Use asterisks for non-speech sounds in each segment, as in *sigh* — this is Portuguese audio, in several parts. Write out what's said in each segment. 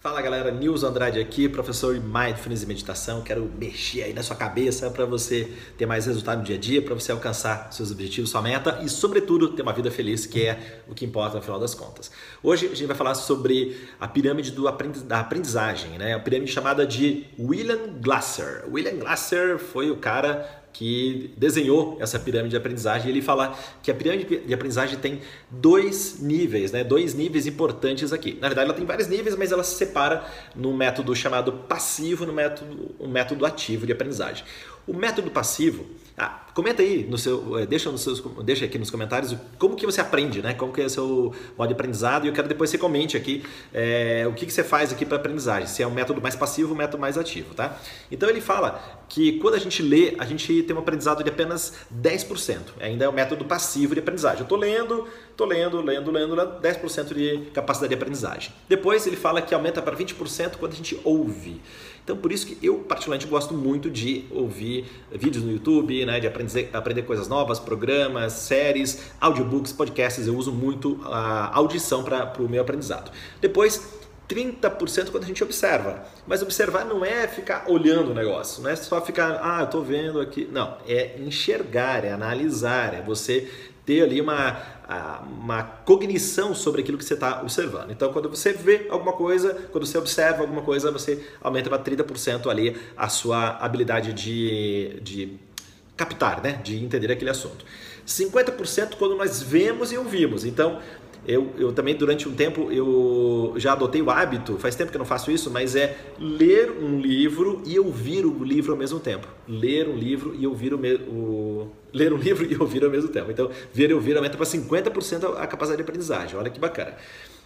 Fala galera, Nils Andrade aqui, professor de Mindfulness e Meditação. Quero mexer aí na sua cabeça para você ter mais resultado no dia a dia, para você alcançar seus objetivos, sua meta e, sobretudo, ter uma vida feliz, que é o que importa no final das contas. Hoje a gente vai falar sobre a pirâmide do aprendi da aprendizagem, né? a pirâmide chamada de William Glasser. William Glasser foi o cara que desenhou essa pirâmide de aprendizagem. Ele fala que a pirâmide de aprendizagem tem dois níveis, né? dois níveis importantes aqui. Na verdade, ela tem vários níveis, mas ela se separa no método chamado passivo e no método, um método ativo de aprendizagem. O método passivo, comenta aí, no seu, eh, deixa, nos seus, deixa aqui nos comentários como que você aprende, né? Como que é o seu modo de aprendizado e eu quero depois que você comente aqui é, o que, que você faz aqui para aprendizagem, se é um método mais passivo um método mais ativo, tá? Então ele fala que quando a gente lê, a gente tem um aprendizado de apenas 10%. Ainda é o método passivo de aprendizagem. Eu estou lendo, estou lendo, lendo, lendo, lendo, 10% de capacidade de aprendizagem. Depois ele fala que aumenta para 20% quando a gente ouve. Então, por isso que eu, particularmente, gosto muito de ouvir vídeos no YouTube, né, de aprender, aprender coisas novas, programas, séries, audiobooks, podcasts. Eu uso muito a audição para o meu aprendizado. Depois, 30% quando a gente observa. Mas observar não é ficar olhando o negócio, não é só ficar, ah, eu estou vendo aqui. Não, é enxergar, é analisar, é você ter ali uma, uma cognição sobre aquilo que você está observando. Então, quando você vê alguma coisa, quando você observa alguma coisa, você aumenta para 30% ali a sua habilidade de, de captar, né? de entender aquele assunto. 50% quando nós vemos e ouvimos. Então, eu, eu também, durante um tempo, eu já adotei o hábito, faz tempo que eu não faço isso, mas é ler um livro e ouvir o livro ao mesmo tempo. Ler um livro e ouvir o, o ler um *laughs* livro e ouvir ao mesmo tempo. Então, ver e ouvir aumenta para 50% a capacidade de aprendizagem. Olha que bacana.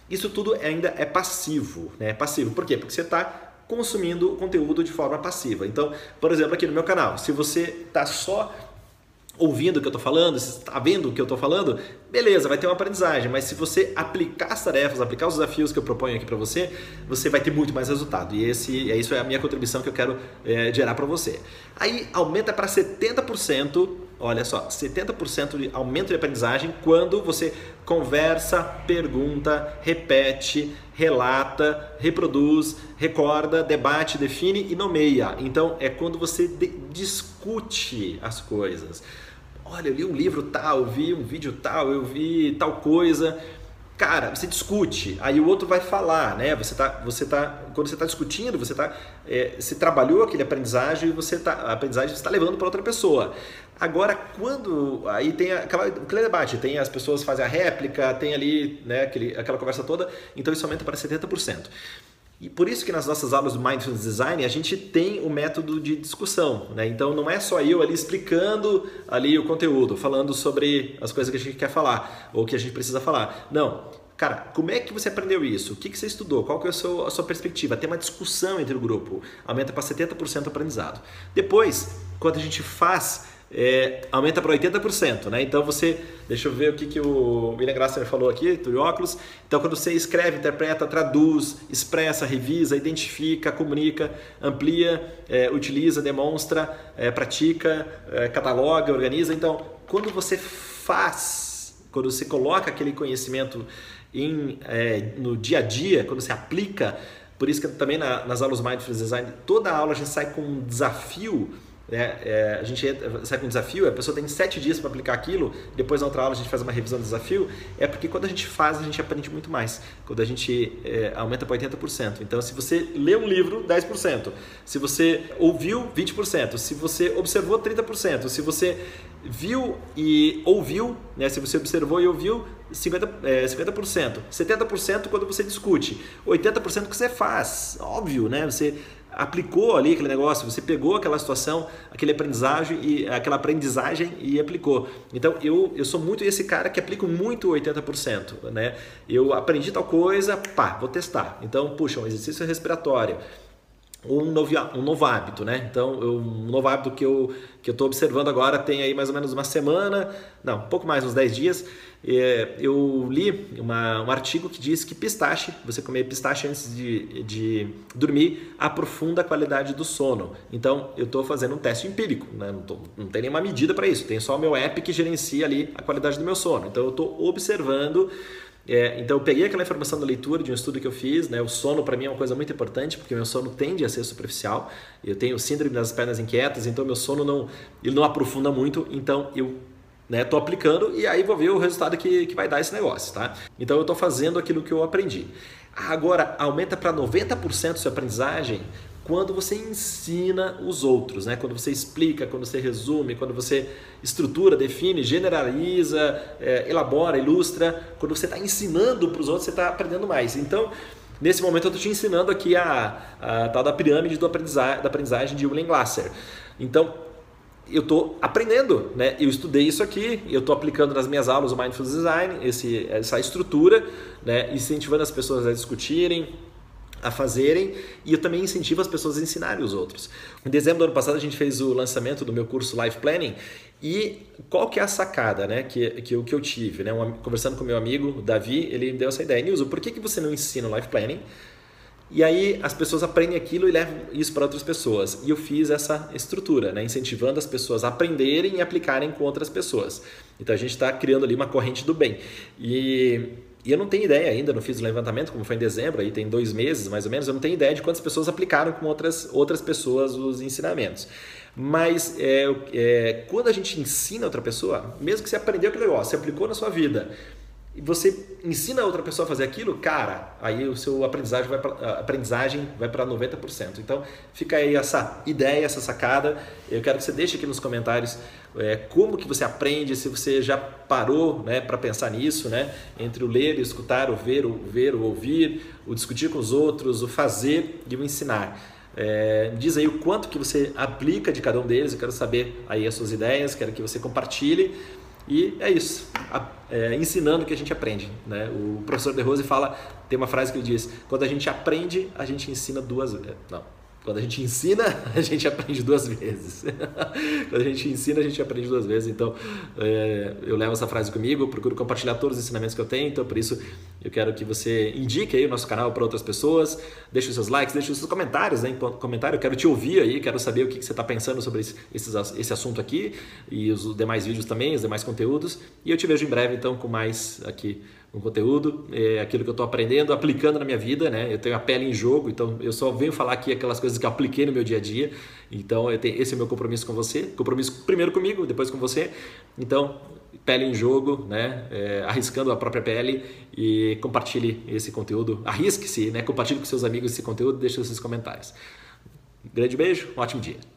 Isso tudo ainda é passivo, né? passivo. Por quê? Porque você está consumindo conteúdo de forma passiva. Então, por exemplo, aqui no meu canal, se você está só ouvindo o que eu estou falando, se está vendo o que eu estou falando, beleza, vai ter uma aprendizagem. Mas se você aplicar as tarefas, aplicar os desafios que eu proponho aqui para você, você vai ter muito mais resultado. E esse, é isso é a minha contribuição que eu quero é, gerar para você. Aí aumenta para 70%, olha só, 70% de aumento de aprendizagem quando você conversa, pergunta, repete, relata, reproduz, recorda, debate, define e nomeia. Então é quando você discute as coisas olha, eu li um livro tal, vi um vídeo tal, eu vi tal coisa. Cara, você discute, aí o outro vai falar, né? Você tá, você tá, quando você está discutindo, você tá, é, você trabalhou aquele aprendizagem e você tá, a aprendizagem está levando para outra pessoa. Agora, quando aí tem aquela, aquele debate, tem as pessoas fazem a réplica, tem ali, né, aquele, aquela conversa toda, então isso aumenta para 70%. E por isso que nas nossas aulas do Mindfulness Design a gente tem o método de discussão, né? Então não é só eu ali explicando ali o conteúdo, falando sobre as coisas que a gente quer falar ou que a gente precisa falar. Não, Cara, como é que você aprendeu isso? O que, que você estudou? Qual que é a sua, a sua perspectiva? Tem uma discussão entre o grupo. Aumenta para 70% o aprendizado. Depois, quando a gente faz é, aumenta para 80%, né? Então você, deixa eu ver o que, que o William Grasser falou aqui, Turióculos. Então quando você escreve, interpreta, traduz, expressa, revisa, identifica, comunica, amplia, é, utiliza, demonstra, é, pratica, é, cataloga, organiza. Então quando você faz, quando você coloca aquele conhecimento em, é, no dia a dia, quando você aplica, por isso que também na, nas aulas Mindfulness Design, toda aula a gente sai com um desafio né? É, a gente sai com um desafio, a pessoa tem sete dias para aplicar aquilo, depois na outra aula a gente faz uma revisão do desafio, é porque quando a gente faz, a gente aprende muito mais. Quando a gente é, aumenta para 80%. Então, se você lê um livro, 10%. Se você ouviu, 20%. Se você observou, 30%. Se você viu e ouviu, né? se você observou e ouviu, 50%, é, 50%. 70% quando você discute. 80% que você faz. Óbvio, né? Você aplicou ali aquele negócio, você pegou aquela situação, aquele aprendizagem e aquela aprendizagem e aplicou. Então eu, eu sou muito esse cara que aplico muito 80%, né? Eu aprendi tal coisa, pá, vou testar. Então, puxa, um exercício respiratório um novo, um novo hábito, né? Então, eu, um novo hábito que eu que eu estou observando agora tem aí mais ou menos uma semana, não, um pouco mais, uns 10 dias. É, eu li uma, um artigo que diz que pistache, você comer pistache antes de, de dormir, aprofunda a qualidade do sono. Então, eu estou fazendo um teste empírico, né? não, tô, não tem nenhuma medida para isso, tem só o meu app que gerencia ali a qualidade do meu sono. Então, eu estou observando É, então eu peguei aquela informação da leitura de um estudo que eu fiz, né? O sono para mim é uma coisa muito importante porque meu sono tende a ser superficial. Eu tenho síndrome das pernas inquietas, então meu sono não ele não aprofunda muito. Então eu né, tô aplicando e aí vou ver o resultado que, que vai dar esse negócio, tá? Então eu estou fazendo aquilo que eu aprendi. Agora aumenta para 90% sua aprendizagem quando você ensina os outros, né? quando você explica, quando você resume, quando você estrutura, define, generaliza, é, elabora, ilustra, quando você está ensinando para os outros, você está aprendendo mais. Então, nesse momento, eu estou te ensinando aqui a, a, tal da pirâmide do aprendizagem, da aprendizagem de William Glasser. Então, eu estou aprendendo, né? Eu estudei isso aqui, eu estou aplicando nas minhas aulas o Mindfulness Design, esse, essa estrutura, né? Incentivando as pessoas a discutirem, a fazerem e eu também incentivo as pessoas a ensinarem os outros. Em dezembro do ano passado a gente fez o lançamento do meu curso Life Planning e qual que é a sacada né, que, que, eu, que eu tive? Né? Um, conversando com meu amigo Davi, ele deu essa ideia. Nilson, por que, que você não ensina o Life Planning? E aí as pessoas aprendem aquilo e levam isso para outras pessoas. E eu fiz essa estrutura, né? incentivando as pessoas a aprenderem e aplicarem com outras pessoas. Então a gente está criando ali uma corrente do bem. E e eu não tenho ideia ainda, não fiz o levantamento, como foi em dezembro, aí tem dois meses mais ou menos, eu não tenho ideia de quantas pessoas aplicaram com outras, outras pessoas os ensinamentos. Mas é, é, quando a gente ensina outra pessoa, mesmo que você aprendeu aquele negócio, você aplicou na sua vida, e você ensina outra pessoa a fazer aquilo, cara, aí o seu aprendizagem vai para aprendizagem vai para 90%. Então, fica aí essa ideia, essa sacada. Eu quero que você deixe aqui nos comentários é, como que você aprende, se você já parou, né, para pensar nisso, né, entre o ler, o escutar, o ver, o ver, o ouvir, o discutir com os outros, o fazer e o ensinar. É, diz aí o quanto que você aplica de cada um deles. Eu quero saber aí as suas ideias, quero que você compartilhe. E é isso, é, ensinando que a gente aprende. Né? O professor De Rose fala, tem uma frase que ele diz: quando a gente aprende, a gente ensina duas vezes. Não, quando a gente ensina, *laughs* a gente aprende duas vezes. *laughs* Quando a gente ensina, a gente aprende duas vezes. Então, é, eu levo essa frase comigo, procuro compartilhar todos os ensinamentos que eu tenho. Então, por isso, eu quero que você indique aí o nosso canal para outras pessoas. Deixe os seus likes, deixe os seus comentários né, comentário. Eu quero te ouvir aí, quero saber o que você está pensando sobre esse, esse assunto aqui e os demais vídeos também, os demais conteúdos. E eu te vejo em breve, então, com mais aqui um conteúdo, é aquilo que eu estou aprendendo, aplicando na minha vida, né? Eu tenho a pele em jogo, então eu só venho falar aqui aquelas coisas que eu apliquei no meu dia a dia. Então eu tenho, esse é o meu compromisso com você, compromisso primeiro comigo, depois com você. Então pele em jogo, né? É, arriscando a própria pele e compartilhe esse conteúdo, arrisque-se, né? Compartilhe com seus amigos esse conteúdo, deixe seus comentários. grande beijo, um ótimo dia.